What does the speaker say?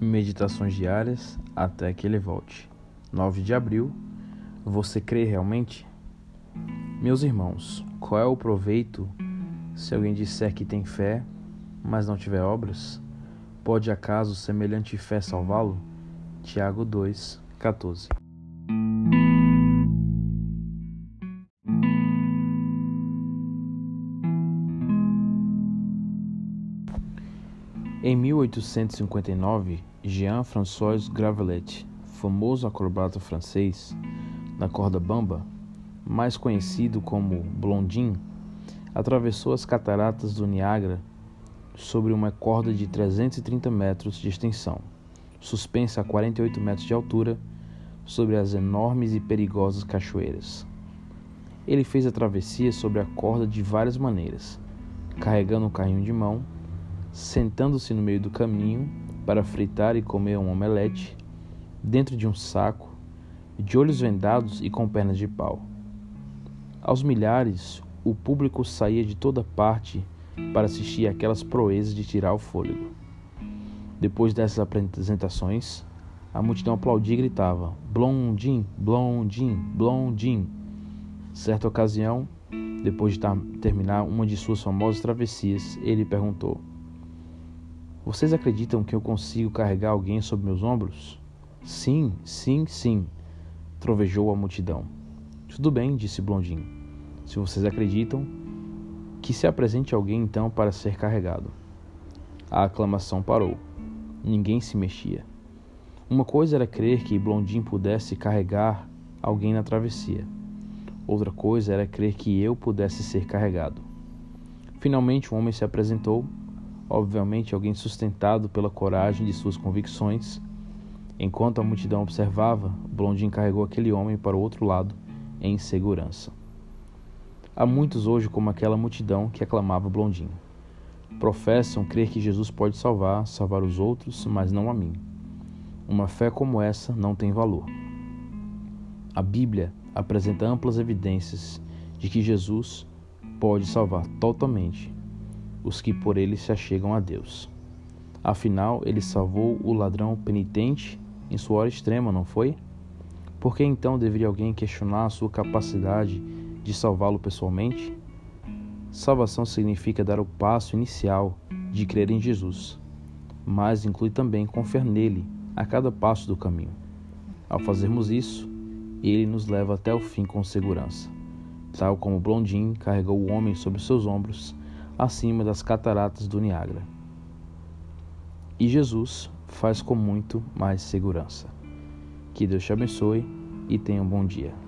Meditações diárias até que ele volte. 9 de abril. Você crê realmente? Meus irmãos, qual é o proveito se alguém disser que tem fé, mas não tiver obras? Pode acaso semelhante fé salvá-lo? Tiago 2, 14. Em 1859, Jean-François Gravelet, famoso acrobata francês na corda bamba, mais conhecido como Blondin, atravessou as cataratas do Niágara sobre uma corda de 330 metros de extensão, suspensa a 48 metros de altura sobre as enormes e perigosas cachoeiras. Ele fez a travessia sobre a corda de várias maneiras, carregando um carrinho de mão sentando-se no meio do caminho para fritar e comer um omelete, dentro de um saco, de olhos vendados e com pernas de pau. Aos milhares, o público saía de toda parte para assistir aquelas proezas de tirar o fôlego. Depois dessas apresentações, a multidão aplaudia e gritava: Blondim, Blondim, Blondim. Certa ocasião, depois de terminar uma de suas famosas travessias, ele perguntou: vocês acreditam que eu consigo carregar alguém sobre meus ombros? Sim, sim, sim, trovejou a multidão. Tudo bem, disse Blondin. Se vocês acreditam, que se apresente alguém então para ser carregado. A aclamação parou. Ninguém se mexia. Uma coisa era crer que Blondin pudesse carregar alguém na travessia. Outra coisa era crer que eu pudesse ser carregado. Finalmente, um homem se apresentou obviamente alguém sustentado pela coragem de suas convicções. Enquanto a multidão observava, Blondin carregou aquele homem para o outro lado em segurança. Há muitos hoje como aquela multidão que aclamava Blondin. Professam crer que Jesus pode salvar, salvar os outros, mas não a mim. Uma fé como essa não tem valor. A Bíblia apresenta amplas evidências de que Jesus pode salvar totalmente os que por ele se achegam a Deus. Afinal, ele salvou o ladrão penitente em sua hora extrema, não foi? Por que então deveria alguém questionar a sua capacidade de salvá-lo pessoalmente? Salvação significa dar o passo inicial de crer em Jesus, mas inclui também confiar nele a cada passo do caminho. Ao fazermos isso, ele nos leva até o fim com segurança. Tal como Blondin carregou o homem sobre seus ombros acima das cataratas do Niágara. E Jesus faz com muito mais segurança. Que Deus te abençoe e tenha um bom dia.